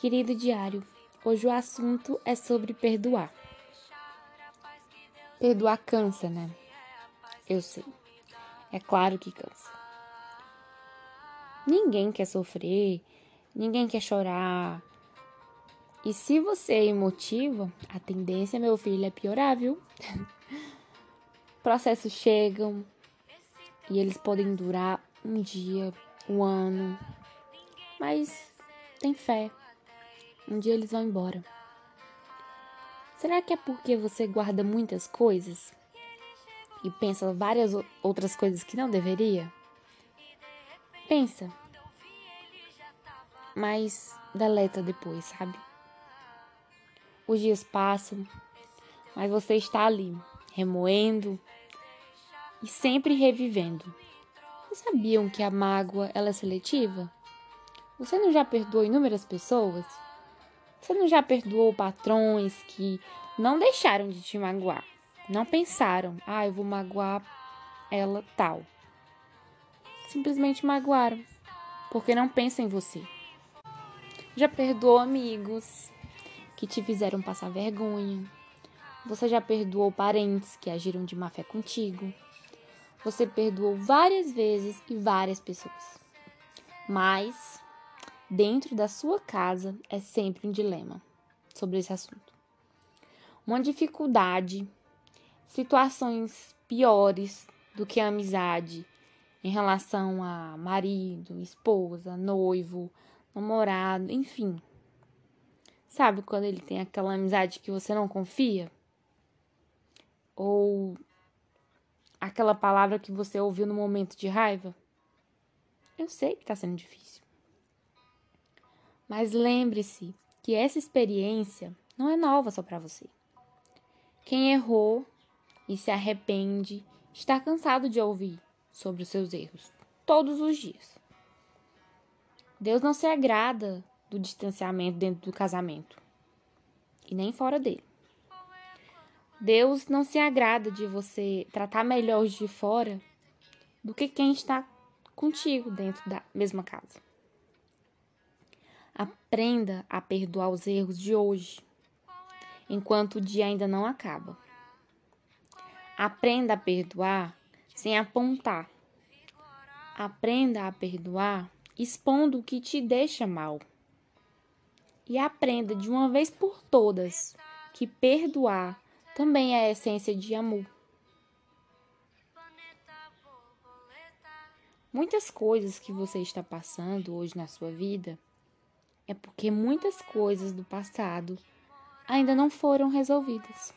Querido diário, hoje o assunto é sobre perdoar. Perdoar cansa, né? Eu sei. É claro que cansa. Ninguém quer sofrer, ninguém quer chorar. E se você é emotivo, a tendência, meu filho, é piorar, viu? Processos chegam e eles podem durar um dia, um ano, mas tem fé. Um dia eles vão embora. Será que é porque você guarda muitas coisas e pensa várias outras coisas que não deveria? Pensa. Mas deleta depois, sabe? Os dias passam, mas você está ali, remoendo e sempre revivendo. Vocês sabiam que a mágoa ela é seletiva? Você não já perdoou inúmeras pessoas? Você não já perdoou patrões que não deixaram de te magoar? Não pensaram, ah, eu vou magoar ela tal. Simplesmente magoaram, porque não pensam em você. Já perdoou amigos que te fizeram passar vergonha. Você já perdoou parentes que agiram de má fé contigo. Você perdoou várias vezes e várias pessoas. Mas dentro da sua casa é sempre um dilema sobre esse assunto. Uma dificuldade, situações piores do que a amizade em relação a marido, esposa, noivo, namorado, enfim. Sabe quando ele tem aquela amizade que você não confia? Ou aquela palavra que você ouviu no momento de raiva? Eu sei que tá sendo difícil. Mas lembre-se que essa experiência não é nova só para você. Quem errou e se arrepende está cansado de ouvir sobre os seus erros todos os dias. Deus não se agrada do distanciamento dentro do casamento e nem fora dele. Deus não se agrada de você tratar melhor os de fora do que quem está contigo dentro da mesma casa. Aprenda a perdoar os erros de hoje, enquanto o dia ainda não acaba. Aprenda a perdoar sem apontar. Aprenda a perdoar expondo o que te deixa mal. E aprenda de uma vez por todas que perdoar também é a essência de amor. Muitas coisas que você está passando hoje na sua vida é porque muitas coisas do passado ainda não foram resolvidas.